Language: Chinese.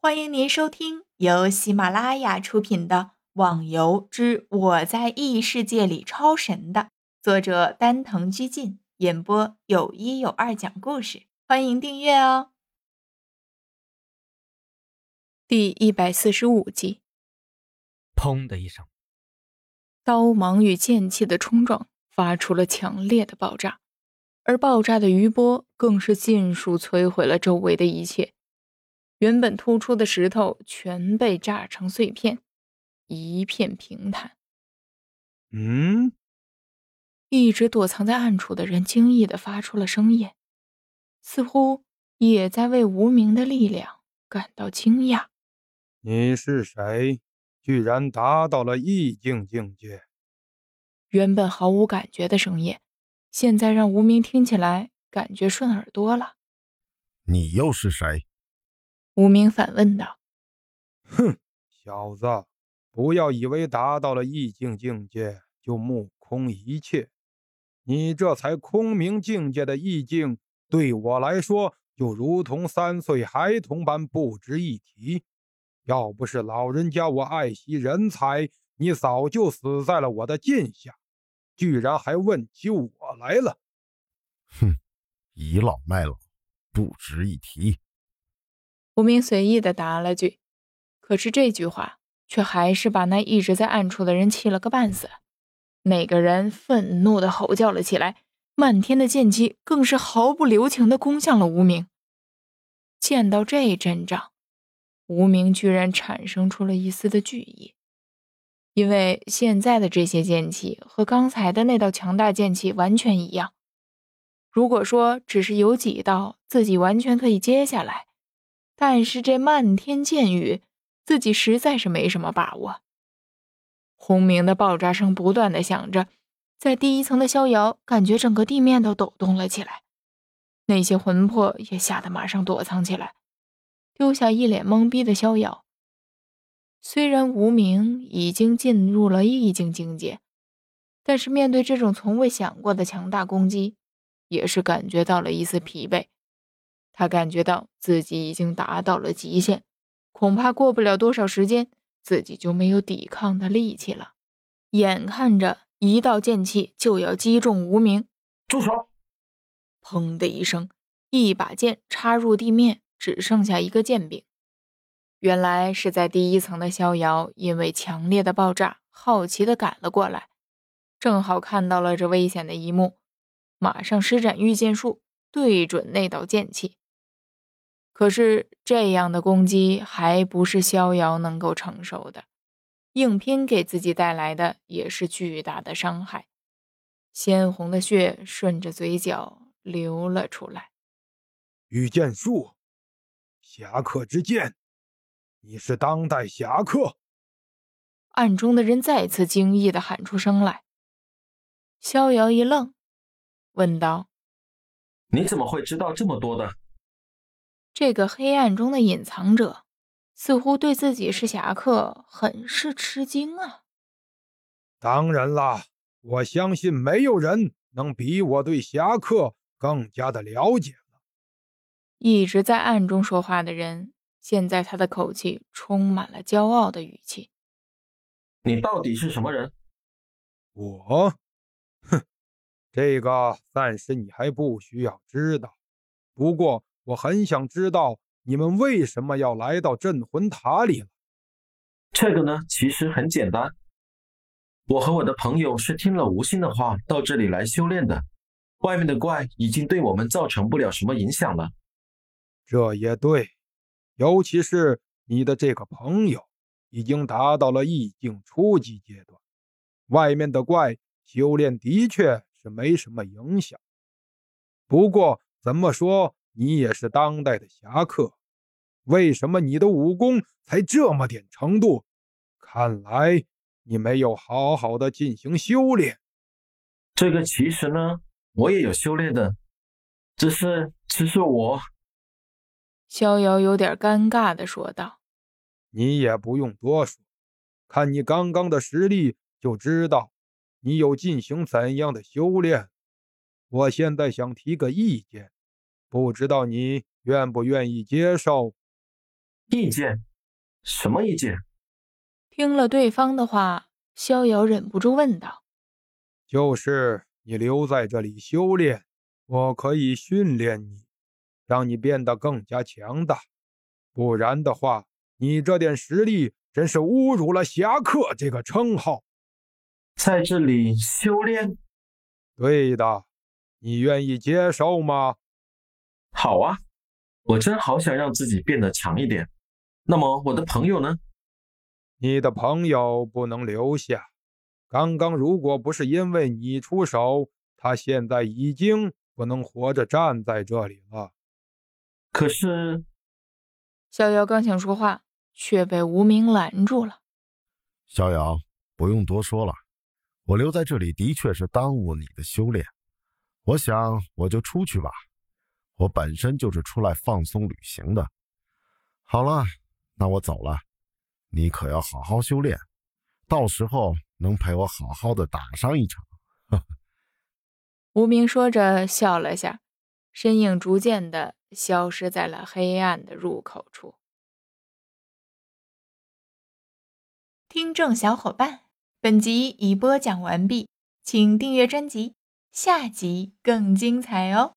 欢迎您收听由喜马拉雅出品的《网游之我在异世界里超神》的作者丹藤居进演播，有一有二讲故事。欢迎订阅哦。第一百四十五集，砰的一声，刀芒与剑气的冲撞发出了强烈的爆炸，而爆炸的余波更是尽数摧毁了周围的一切。原本突出的石头全被炸成碎片，一片平坦。嗯，一直躲藏在暗处的人惊异的发出了声音，似乎也在为无名的力量感到惊讶。你是谁？居然达到了意境境界？原本毫无感觉的声音，现在让无名听起来感觉顺耳多了。你又是谁？无名反问道：“哼，小子，不要以为达到了意境境界就目空一切。你这才空明境界的意境，对我来说就如同三岁孩童般不值一提。要不是老人家我爱惜人才，你早就死在了我的剑下。居然还问起我来了！哼，倚老卖老，不值一提。”无名随意的答了句，可是这句话却还是把那一直在暗处的人气了个半死。那个人愤怒的吼叫了起来，漫天的剑气更是毫不留情的攻向了无名。见到这阵仗，无名居然产生出了一丝的惧意，因为现在的这些剑气和刚才的那道强大剑气完全一样。如果说只是有几道自己完全可以接下来，但是这漫天箭雨，自己实在是没什么把握。轰鸣的爆炸声不断的响着，在第一层的逍遥感觉整个地面都抖动了起来，那些魂魄也吓得马上躲藏起来，丢下一脸懵逼的逍遥。虽然无名已经进入了意境境界，但是面对这种从未想过的强大攻击，也是感觉到了一丝疲惫。他感觉到自己已经达到了极限，恐怕过不了多少时间，自己就没有抵抗的力气了。眼看着一道剑气就要击中无名，住手！砰的一声，一把剑插入地面，只剩下一个剑柄。原来是在第一层的逍遥，因为强烈的爆炸，好奇的赶了过来，正好看到了这危险的一幕，马上施展御剑术，对准那道剑气。可是这样的攻击还不是逍遥能够承受的，硬拼给自己带来的也是巨大的伤害，鲜红的血顺着嘴角流了出来。御剑术，侠客之剑，你是当代侠客！暗中的人再次惊异的喊出声来。逍遥一愣，问道：“你怎么会知道这么多的？”这个黑暗中的隐藏者，似乎对自己是侠客很是吃惊啊！当然啦，我相信没有人能比我对侠客更加的了解了。一直在暗中说话的人，现在他的口气充满了骄傲的语气。你到底是什么人？我，哼，这个暂时你还不需要知道。不过。我很想知道你们为什么要来到镇魂塔里了。这个呢，其实很简单。我和我的朋友是听了无心的话到这里来修炼的。外面的怪已经对我们造成不了什么影响了。这也对，尤其是你的这个朋友已经达到了意境初级阶段，外面的怪修炼的确是没什么影响。不过怎么说？你也是当代的侠客，为什么你的武功才这么点程度？看来你没有好好的进行修炼。这个其实呢，我也有修炼的，只是，只是我……逍遥有点尴尬的说道：“你也不用多说，看你刚刚的实力就知道，你有进行怎样的修炼。我现在想提个意见。”不知道你愿不愿意接受？意见？什么意见？听了对方的话，逍遥忍不住问道：“就是你留在这里修炼，我可以训练你，让你变得更加强大。不然的话，你这点实力真是侮辱了侠客这个称号。在这里修炼？对的，你愿意接受吗？好啊，我真好想让自己变得强一点。”那么我的朋友呢？你的朋友不能留下。刚刚如果不是因为你出手，他现在已经不能活着站在这里了。可是，逍遥刚想说话，却被无名拦住了。逍遥，不用多说了，我留在这里的确是耽误你的修炼。我想我就出去吧，我本身就是出来放松旅行的。好了。那我走了，你可要好好修炼，到时候能陪我好好的打上一场。无名说着笑了下，身影逐渐的消失在了黑暗的入口处。听众小伙伴，本集已播讲完毕，请订阅专辑，下集更精彩哦。